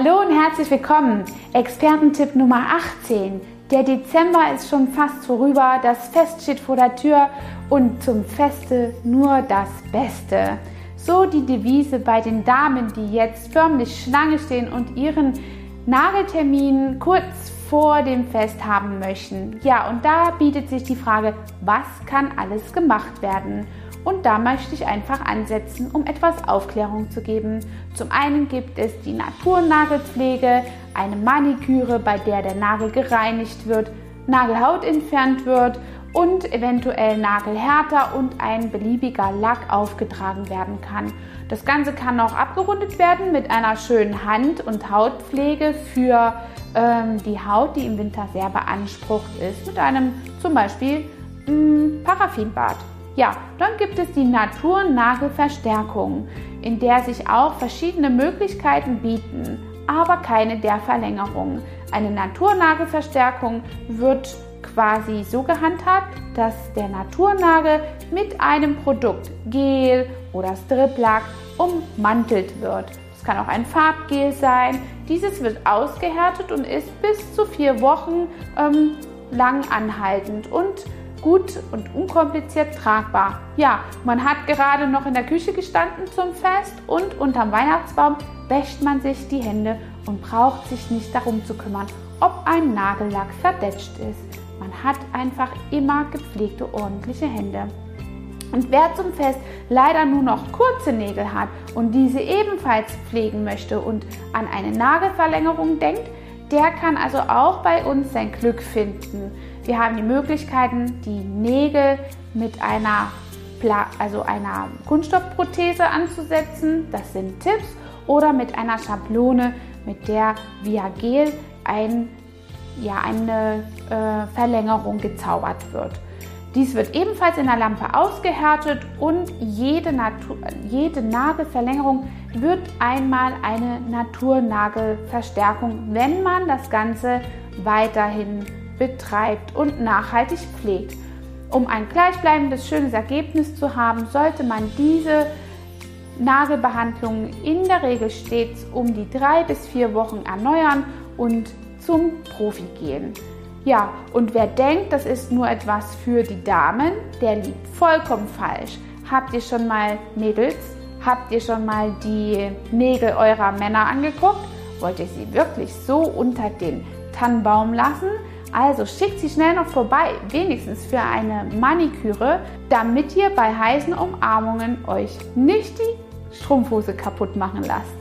Hallo und herzlich willkommen. Expertentipp Nummer 18. Der Dezember ist schon fast vorüber, das Fest steht vor der Tür und zum Feste nur das Beste. So die Devise bei den Damen, die jetzt förmlich Schlange stehen und ihren Nageltermin kurz vor dem Fest haben möchten. Ja, und da bietet sich die Frage, was kann alles gemacht werden? Und da möchte ich einfach ansetzen, um etwas Aufklärung zu geben. Zum einen gibt es die Naturnagelpflege, eine Maniküre, bei der der Nagel gereinigt wird, Nagelhaut entfernt wird und eventuell Nagelhärter und ein beliebiger Lack aufgetragen werden kann. Das Ganze kann auch abgerundet werden mit einer schönen Hand- und Hautpflege für ähm, die Haut, die im Winter sehr beansprucht ist, mit einem zum Beispiel mh, mm, Paraffinbad. Ja, dann gibt es die Naturnagelverstärkung, in der sich auch verschiedene Möglichkeiten bieten, aber keine der Verlängerung. Eine Naturnagelverstärkung wird quasi so gehandhabt, dass der Naturnagel mit einem Produkt, Gel oder Striplack, ummantelt wird. Es kann auch ein Farbgel sein. Dieses wird ausgehärtet und ist bis zu vier Wochen ähm, lang anhaltend und gut und unkompliziert tragbar. Ja, man hat gerade noch in der Küche gestanden zum Fest und unterm Weihnachtsbaum wäscht man sich die Hände und braucht sich nicht darum zu kümmern, ob ein Nagellack verdetscht ist. Man hat einfach immer gepflegte, ordentliche Hände. Und wer zum Fest leider nur noch kurze Nägel hat und diese ebenfalls pflegen möchte und an eine Nagelverlängerung denkt, der kann also auch bei uns sein Glück finden. Wir haben die Möglichkeiten, die Nägel mit einer, also einer Kunststoffprothese anzusetzen. Das sind Tipps. Oder mit einer Schablone, mit der via Gel ein, ja, eine äh, Verlängerung gezaubert wird. Dies wird ebenfalls in der Lampe ausgehärtet und jede, Natur, jede Nagelverlängerung wird einmal eine Naturnagelverstärkung, wenn man das Ganze weiterhin betreibt und nachhaltig pflegt. Um ein gleichbleibendes, schönes Ergebnis zu haben, sollte man diese Nagelbehandlungen in der Regel stets um die drei bis vier Wochen erneuern und zum Profi gehen. Ja, und wer denkt, das ist nur etwas für die Damen, der liegt vollkommen falsch. Habt ihr schon mal Mädels? Habt ihr schon mal die Nägel eurer Männer angeguckt? Wollt ihr sie wirklich so unter den Tannenbaum lassen? Also schickt sie schnell noch vorbei, wenigstens für eine Maniküre, damit ihr bei heißen Umarmungen euch nicht die Strumpfhose kaputt machen lasst.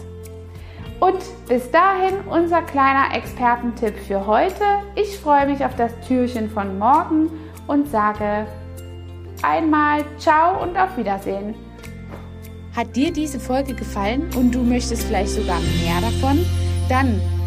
Und bis dahin unser kleiner Expertentipp für heute. Ich freue mich auf das Türchen von morgen und sage einmal Ciao und auf Wiedersehen. Hat dir diese Folge gefallen und du möchtest vielleicht sogar mehr davon? Dann